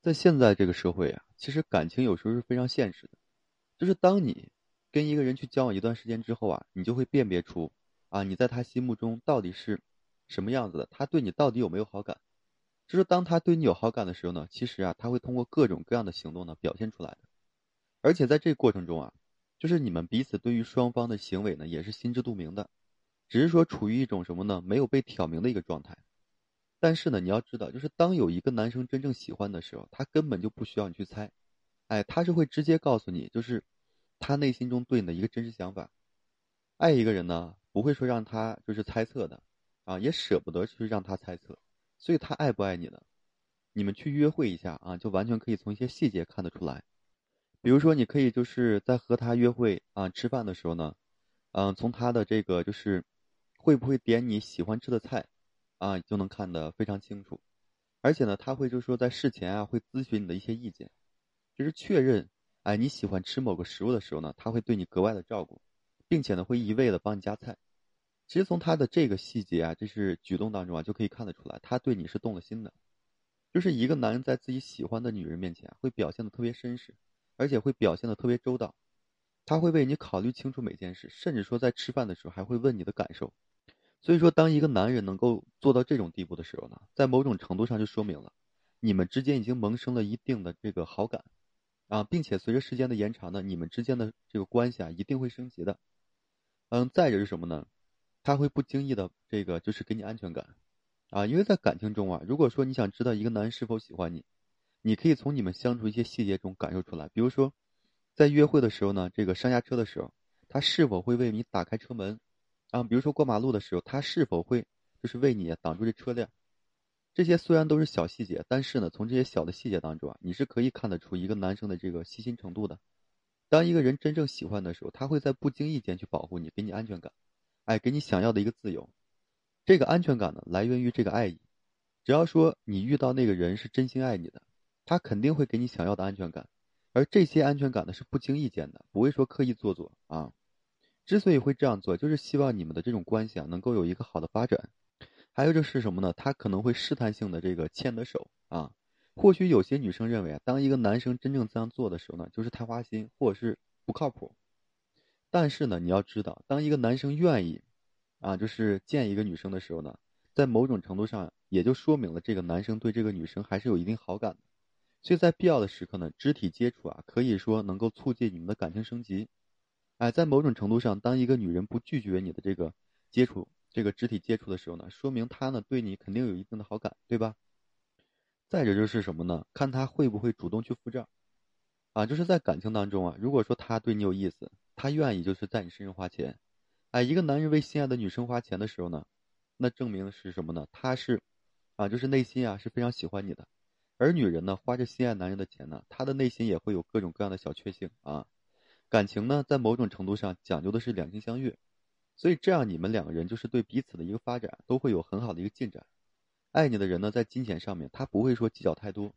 在现在这个社会啊，其实感情有时候是非常现实的，就是当你跟一个人去交往一段时间之后啊，你就会辨别出啊，你在他心目中到底是什么样子的，他对你到底有没有好感。就是当他对你有好感的时候呢，其实啊，他会通过各种各样的行动呢表现出来的，而且在这个过程中啊，就是你们彼此对于双方的行为呢也是心知肚明的，只是说处于一种什么呢，没有被挑明的一个状态。但是呢，你要知道，就是当有一个男生真正喜欢的时候，他根本就不需要你去猜，哎，他是会直接告诉你，就是他内心中对你的一个真实想法。爱一个人呢，不会说让他就是猜测的，啊，也舍不得去让他猜测，所以他爱不爱你呢？你们去约会一下啊，就完全可以从一些细节看得出来。比如说，你可以就是在和他约会啊吃饭的时候呢，嗯，从他的这个就是会不会点你喜欢吃的菜。啊，就能看得非常清楚，而且呢，他会就是说在事前啊，会咨询你的一些意见，就是确认，哎，你喜欢吃某个食物的时候呢，他会对你格外的照顾，并且呢，会一味的帮你夹菜。其实从他的这个细节啊，这是举动当中啊，就可以看得出来，他对你是动了心的。就是一个男人在自己喜欢的女人面前，会表现的特别绅士，而且会表现的特别周到，他会为你考虑清楚每件事，甚至说在吃饭的时候还会问你的感受。所以说，当一个男人能够做到这种地步的时候呢，在某种程度上就说明了，你们之间已经萌生了一定的这个好感，啊，并且随着时间的延长呢，你们之间的这个关系啊一定会升级的。嗯，再者是什么呢？他会不经意的这个就是给你安全感，啊，因为在感情中啊，如果说你想知道一个男人是否喜欢你，你可以从你们相处一些细节中感受出来。比如说，在约会的时候呢，这个上下车的时候，他是否会为你打开车门？啊，比如说过马路的时候，他是否会就是为你挡住这车辆？这些虽然都是小细节，但是呢，从这些小的细节当中啊，你是可以看得出一个男生的这个细心程度的。当一个人真正喜欢的时候，他会在不经意间去保护你，给你安全感，哎，给你想要的一个自由。这个安全感呢，来源于这个爱意。只要说你遇到那个人是真心爱你的，他肯定会给你想要的安全感。而这些安全感呢，是不经意间的，不会说刻意做作啊。之所以会这样做，就是希望你们的这种关系啊能够有一个好的发展。还有就是什么呢？他可能会试探性的这个牵的手啊。或许有些女生认为啊，当一个男生真正这样做的时候呢，就是太花心或者是不靠谱。但是呢，你要知道，当一个男生愿意啊，就是见一个女生的时候呢，在某种程度上也就说明了这个男生对这个女生还是有一定好感的。所以在必要的时刻呢，肢体接触啊，可以说能够促进你们的感情升级。哎，在某种程度上，当一个女人不拒绝你的这个接触、这个肢体接触的时候呢，说明她呢对你肯定有一定的好感，对吧？再者就是什么呢？看她会不会主动去付账，啊，就是在感情当中啊，如果说她对你有意思，她愿意就是在你身上花钱，哎，一个男人为心爱的女生花钱的时候呢，那证明的是什么呢？他是，啊，就是内心啊是非常喜欢你的，而女人呢花着心爱男人的钱呢，她的内心也会有各种各样的小确幸啊。感情呢，在某种程度上讲究的是两情相悦，所以这样你们两个人就是对彼此的一个发展都会有很好的一个进展。爱你的人呢，在金钱上面他不会说计较太多，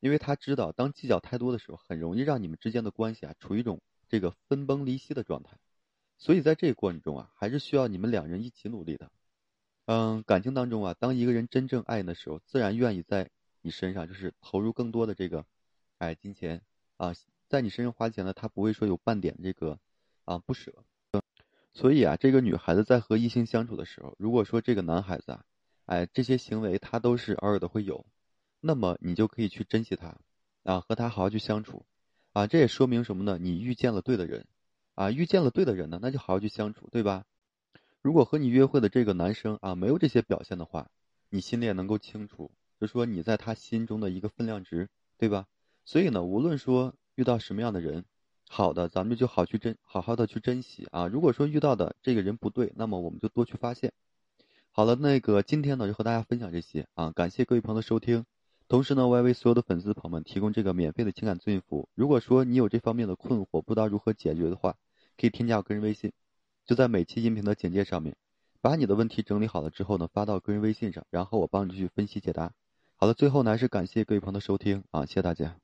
因为他知道当计较太多的时候，很容易让你们之间的关系啊处于一种这个分崩离析的状态。所以在这个过程中啊，还是需要你们两人一起努力的。嗯，感情当中啊，当一个人真正爱你的时候，自然愿意在你身上就是投入更多的这个，哎，金钱啊。在你身上花钱呢，他不会说有半点这个，啊不舍，所以啊，这个女孩子在和异性相处的时候，如果说这个男孩子啊，哎这些行为他都是偶尔的会有，那么你就可以去珍惜他，啊和他好好去相处，啊这也说明什么呢？你遇见了对的人，啊遇见了对的人呢，那就好好去相处，对吧？如果和你约会的这个男生啊没有这些表现的话，你心里也能够清楚，就说你在他心中的一个分量值，对吧？所以呢，无论说。遇到什么样的人，好的，咱们就好去珍，好好的去珍惜啊。如果说遇到的这个人不对，那么我们就多去发现。好了，那个今天呢就和大家分享这些啊，感谢各位朋友的收听。同时呢，我也为所有的粉丝朋友们提供这个免费的情感咨询服务。如果说你有这方面的困惑，不知道如何解决的话，可以添加我个人微信，就在每期音频的简介上面，把你的问题整理好了之后呢，发到个人微信上，然后我帮你去分析解答。好了，最后呢还是感谢各位朋友的收听啊，谢谢大家。